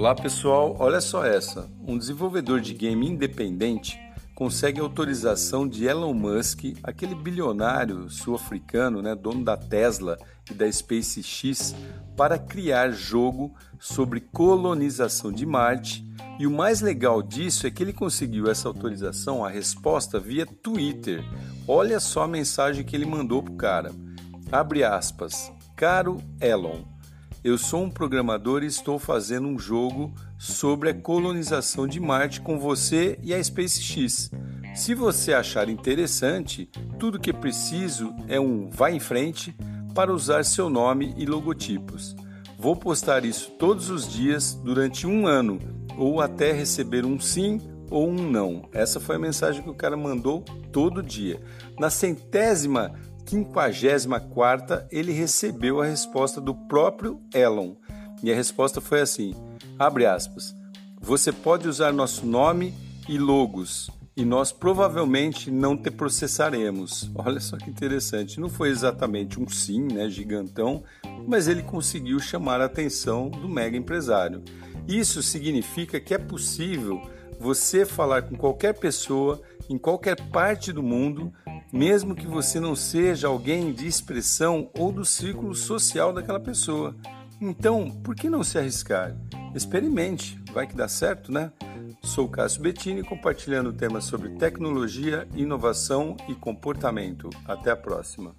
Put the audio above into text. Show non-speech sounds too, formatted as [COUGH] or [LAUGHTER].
Olá pessoal, olha só essa. Um desenvolvedor de game independente consegue autorização de Elon Musk, aquele bilionário sul-africano, né, dono da Tesla e da SpaceX, para criar jogo sobre colonização de Marte. E o mais legal disso é que ele conseguiu essa autorização, a resposta via Twitter. Olha só a mensagem que ele mandou pro cara. Abre aspas. Caro Elon, eu sou um programador e estou fazendo um jogo sobre a colonização de Marte com você e a SpaceX. Se você achar interessante, tudo que preciso é um vá em frente para usar seu nome e logotipos. Vou postar isso todos os dias durante um ano ou até receber um sim ou um não. Essa foi a mensagem que o cara mandou todo dia. Na centésima 54 ele recebeu a resposta do próprio Elon. E a resposta foi assim: abre aspas. Você pode usar nosso nome e logos e nós provavelmente não te processaremos. [LAUGHS] Olha só que interessante. Não foi exatamente um sim, né, gigantão, mas ele conseguiu chamar a atenção do mega empresário. Isso significa que é possível você falar com qualquer pessoa em qualquer parte do mundo mesmo que você não seja alguém de expressão ou do círculo social daquela pessoa. Então, por que não se arriscar? Experimente, vai que dá certo, né? Sou Cássio Bettini compartilhando temas sobre tecnologia, inovação e comportamento. Até a próxima.